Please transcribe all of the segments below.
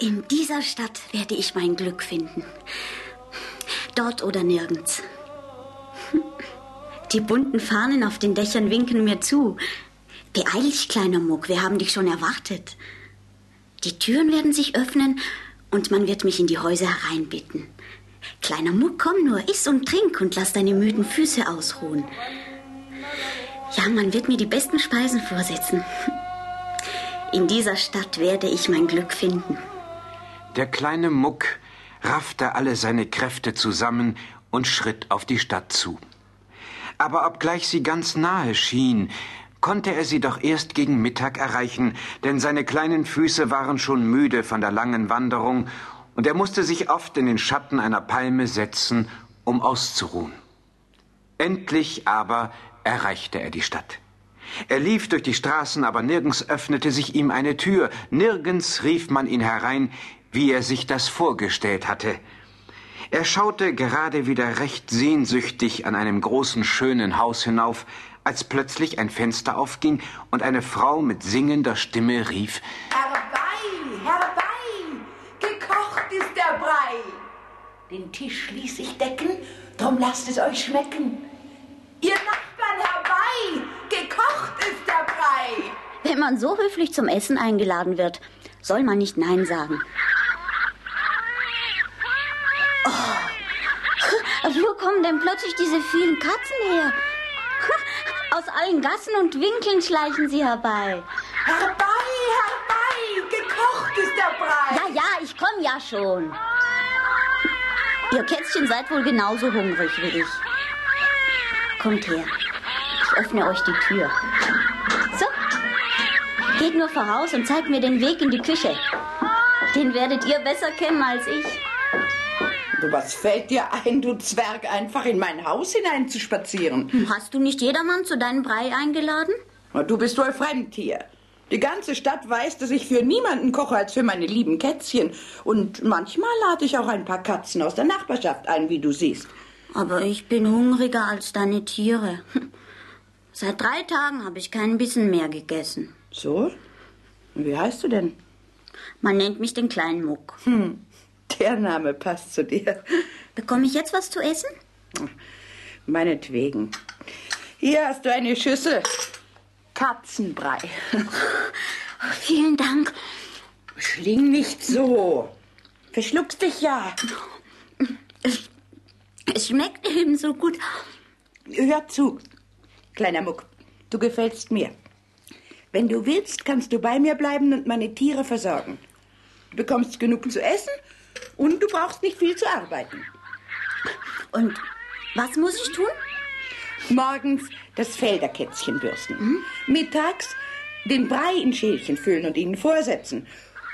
In dieser Stadt werde ich mein Glück finden. Dort oder nirgends. Die bunten Fahnen auf den Dächern winken mir zu. Beeil dich, kleiner Muck, wir haben dich schon erwartet. Die Türen werden sich öffnen und man wird mich in die Häuser hereinbitten. Kleiner Muck, komm nur, iss und trink und lass deine müden Füße ausruhen. Ja, man wird mir die besten Speisen vorsetzen. In dieser Stadt werde ich mein Glück finden. Der kleine Muck raffte alle seine Kräfte zusammen und schritt auf die Stadt zu. Aber obgleich sie ganz nahe schien, konnte er sie doch erst gegen Mittag erreichen, denn seine kleinen Füße waren schon müde von der langen Wanderung, und er musste sich oft in den Schatten einer Palme setzen, um auszuruhen. Endlich aber erreichte er die Stadt. Er lief durch die Straßen, aber nirgends öffnete sich ihm eine Tür, nirgends rief man ihn herein, wie er sich das vorgestellt hatte. Er schaute gerade wieder recht sehnsüchtig an einem großen, schönen Haus hinauf, als plötzlich ein Fenster aufging und eine Frau mit singender Stimme rief Herbei, herbei, gekocht ist der Brei. Den Tisch ließ ich decken, drum lasst es euch schmecken. Ihr Nachbarn herbei, gekocht ist der Brei. Wenn man so höflich zum Essen eingeladen wird, soll man nicht Nein sagen. Wo kommen denn plötzlich diese vielen Katzen her? Aus allen Gassen und Winkeln schleichen sie herbei. Herbei, herbei, gekocht ist der Brei. Ja, ja, ich komme ja schon. Ihr Kätzchen seid wohl genauso hungrig wie ich. Kommt her. Ich öffne euch die Tür. So. Geht nur voraus und zeigt mir den Weg in die Küche. Den werdet ihr besser kennen als ich. Was fällt dir ein, du Zwerg, einfach in mein Haus hineinzuspazieren? Hast du nicht jedermann zu deinem Brei eingeladen? Du bist wohl fremd hier. Die ganze Stadt weiß, dass ich für niemanden koche als für meine lieben Kätzchen. Und manchmal lade ich auch ein paar Katzen aus der Nachbarschaft ein, wie du siehst. Aber ich bin hungriger als deine Tiere. Seit drei Tagen habe ich keinen Bissen mehr gegessen. So? Wie heißt du denn? Man nennt mich den kleinen Muck. Hm. Der Name passt zu dir. Bekomme ich jetzt was zu essen? Meinetwegen. Hier hast du eine Schüssel. Katzenbrei. Vielen Dank. Schling nicht so. Verschluckst dich ja. Es, es schmeckt eben so gut. Hör zu, kleiner Muck. Du gefällst mir. Wenn du willst, kannst du bei mir bleiben und meine Tiere versorgen. Du bekommst genug zu essen und du brauchst nicht viel zu arbeiten. Und was muss ich tun? Morgens das Felderkätzchen bürsten. Mhm. Mittags den Brei in Schälchen füllen und ihnen vorsetzen.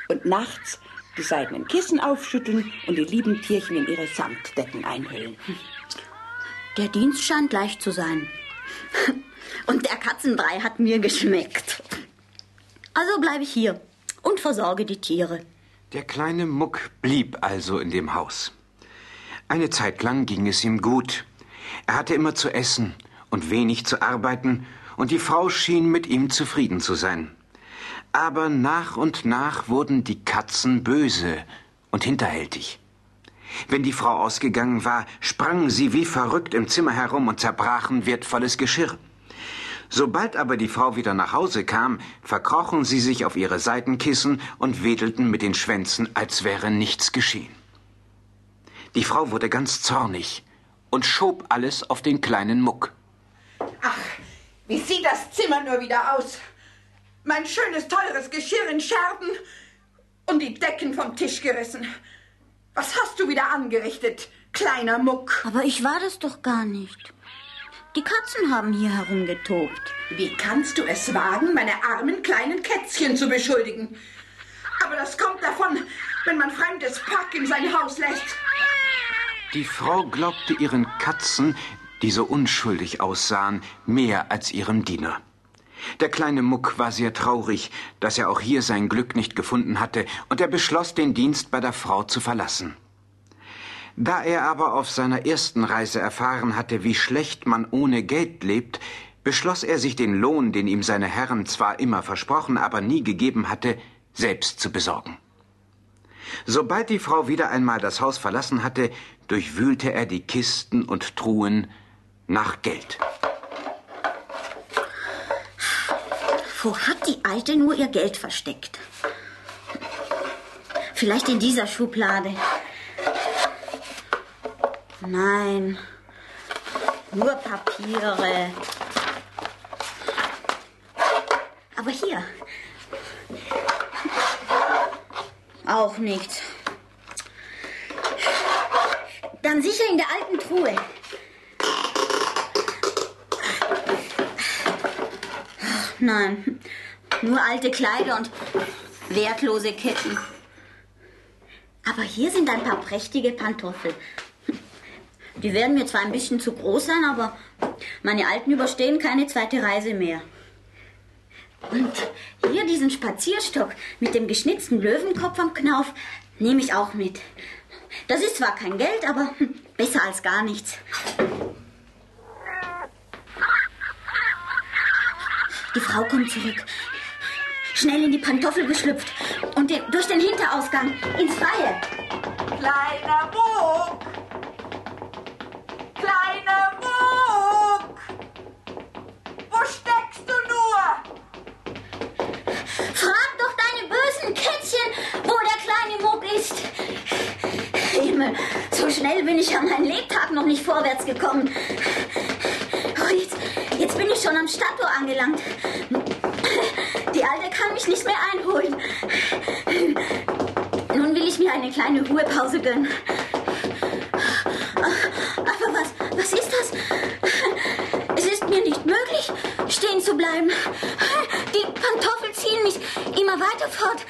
Und nachts die seidenen Kissen aufschütteln und die lieben Tierchen in ihre Samtdecken einhüllen. Der Dienst scheint leicht zu sein. Und der Katzenbrei hat mir geschmeckt. Also bleibe ich hier und versorge die Tiere. Der kleine Muck blieb also in dem Haus. Eine Zeit lang ging es ihm gut. Er hatte immer zu essen und wenig zu arbeiten, und die Frau schien mit ihm zufrieden zu sein. Aber nach und nach wurden die Katzen böse und hinterhältig. Wenn die Frau ausgegangen war, sprangen sie wie verrückt im Zimmer herum und zerbrachen wertvolles Geschirr. Sobald aber die Frau wieder nach Hause kam, verkrochen sie sich auf ihre Seitenkissen und wedelten mit den Schwänzen, als wäre nichts geschehen. Die Frau wurde ganz zornig und schob alles auf den kleinen Muck. Ach, wie sieht das Zimmer nur wieder aus? Mein schönes, teures Geschirr in Scherben und die Decken vom Tisch gerissen. Was hast du wieder angerichtet, kleiner Muck? Aber ich war das doch gar nicht. Die Katzen haben hier herumgetobt. Wie kannst du es wagen, meine armen kleinen Kätzchen zu beschuldigen? Aber das kommt davon, wenn man fremdes Pack in sein Haus lässt. Die Frau glaubte ihren Katzen, die so unschuldig aussahen, mehr als ihrem Diener. Der kleine Muck war sehr traurig, dass er auch hier sein Glück nicht gefunden hatte, und er beschloss, den Dienst bei der Frau zu verlassen. Da er aber auf seiner ersten Reise erfahren hatte, wie schlecht man ohne Geld lebt, beschloss er sich den Lohn, den ihm seine Herren zwar immer versprochen, aber nie gegeben hatte, selbst zu besorgen. Sobald die Frau wieder einmal das Haus verlassen hatte, durchwühlte er die Kisten und Truhen nach Geld. Wo hat die Alte nur ihr Geld versteckt? Vielleicht in dieser Schublade. Nein, nur Papiere. Aber hier. Auch nichts. Dann sicher in der alten Truhe. Nein, nur alte Kleider und wertlose Ketten. Aber hier sind ein paar prächtige Pantoffel. Die werden mir zwar ein bisschen zu groß sein, aber meine Alten überstehen keine zweite Reise mehr. Und hier diesen Spazierstock mit dem geschnitzten Löwenkopf am Knauf nehme ich auch mit. Das ist zwar kein Geld, aber besser als gar nichts. Die Frau kommt zurück. Schnell in die Pantoffel geschlüpft und den, durch den Hinterausgang ins Freie. Kleiner Muck! Himmel, so schnell bin ich an meinem Lebtag noch nicht vorwärts gekommen. Oh, jetzt, jetzt bin ich schon am Stadttor angelangt. Die Alte kann mich nicht mehr einholen. Nun will ich mir eine kleine Ruhepause gönnen. Aber was, was ist das? Es ist mir nicht möglich, stehen zu bleiben. Die Pantoffeln ziehen mich immer weiter fort.